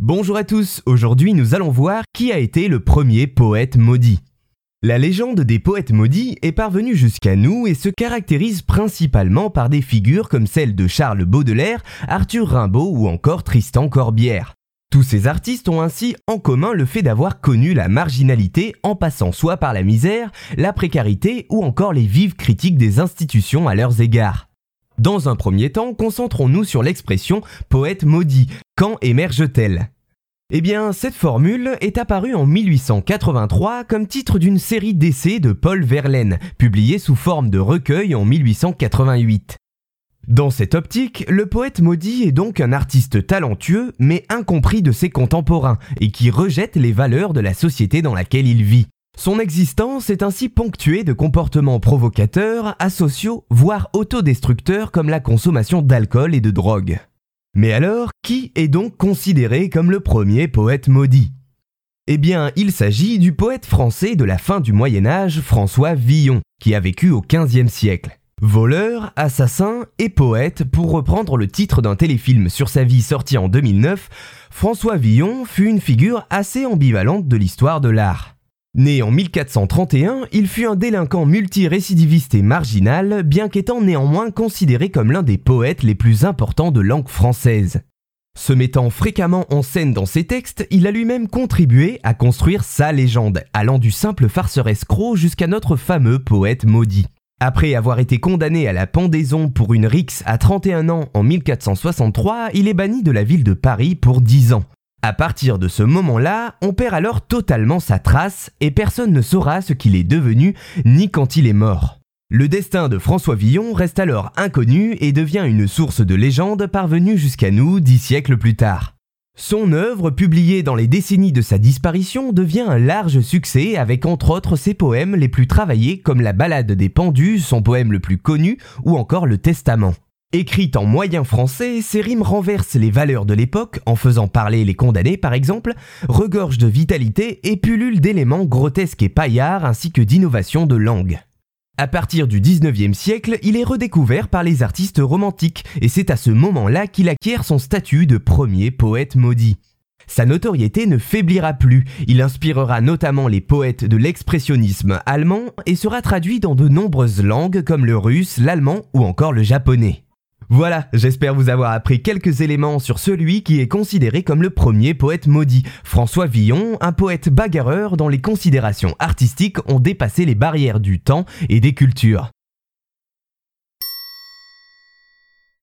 Bonjour à tous, aujourd'hui nous allons voir qui a été le premier poète maudit. La légende des poètes maudits est parvenue jusqu'à nous et se caractérise principalement par des figures comme celles de Charles Baudelaire, Arthur Rimbaud ou encore Tristan Corbière. Tous ces artistes ont ainsi en commun le fait d'avoir connu la marginalité en passant soit par la misère, la précarité ou encore les vives critiques des institutions à leurs égards. Dans un premier temps, concentrons-nous sur l'expression poète maudit. Quand émerge-t-elle? Eh bien, cette formule est apparue en 1883 comme titre d'une série d'essais de Paul Verlaine, publiée sous forme de recueil en 1888. Dans cette optique, le poète maudit est donc un artiste talentueux mais incompris de ses contemporains et qui rejette les valeurs de la société dans laquelle il vit. Son existence est ainsi ponctuée de comportements provocateurs, asociaux, voire autodestructeurs comme la consommation d'alcool et de drogue. Mais alors, qui est donc considéré comme le premier poète maudit? Eh bien, il s'agit du poète français de la fin du Moyen Âge, François Villon, qui a vécu au XVe siècle. Voleur, assassin et poète, pour reprendre le titre d'un téléfilm sur sa vie sorti en 2009, François Villon fut une figure assez ambivalente de l'histoire de l'art. Né en 1431, il fut un délinquant multirécidiviste et marginal, bien qu'étant néanmoins considéré comme l'un des poètes les plus importants de langue française. Se mettant fréquemment en scène dans ses textes, il a lui-même contribué à construire sa légende, allant du simple farceur escroc jusqu'à notre fameux poète maudit. Après avoir été condamné à la pendaison pour une rixe à 31 ans en 1463, il est banni de la ville de Paris pour 10 ans. À partir de ce moment-là, on perd alors totalement sa trace et personne ne saura ce qu'il est devenu ni quand il est mort. Le destin de François Villon reste alors inconnu et devient une source de légende parvenue jusqu'à nous dix siècles plus tard. Son œuvre, publiée dans les décennies de sa disparition, devient un large succès avec entre autres ses poèmes les plus travaillés comme la Ballade des Pendus, son poème le plus connu, ou encore le Testament. Écrite en moyen français, ces rimes renversent les valeurs de l'époque en faisant parler les condamnés par exemple, regorgent de vitalité et pullulent d'éléments grotesques et paillards ainsi que d'innovations de langue. À partir du 19e siècle, il est redécouvert par les artistes romantiques, et c'est à ce moment-là qu'il acquiert son statut de premier poète maudit. Sa notoriété ne faiblira plus, il inspirera notamment les poètes de l'expressionnisme allemand et sera traduit dans de nombreuses langues comme le russe, l'allemand ou encore le japonais. Voilà, j'espère vous avoir appris quelques éléments sur celui qui est considéré comme le premier poète maudit, François Villon, un poète bagarreur dont les considérations artistiques ont dépassé les barrières du temps et des cultures.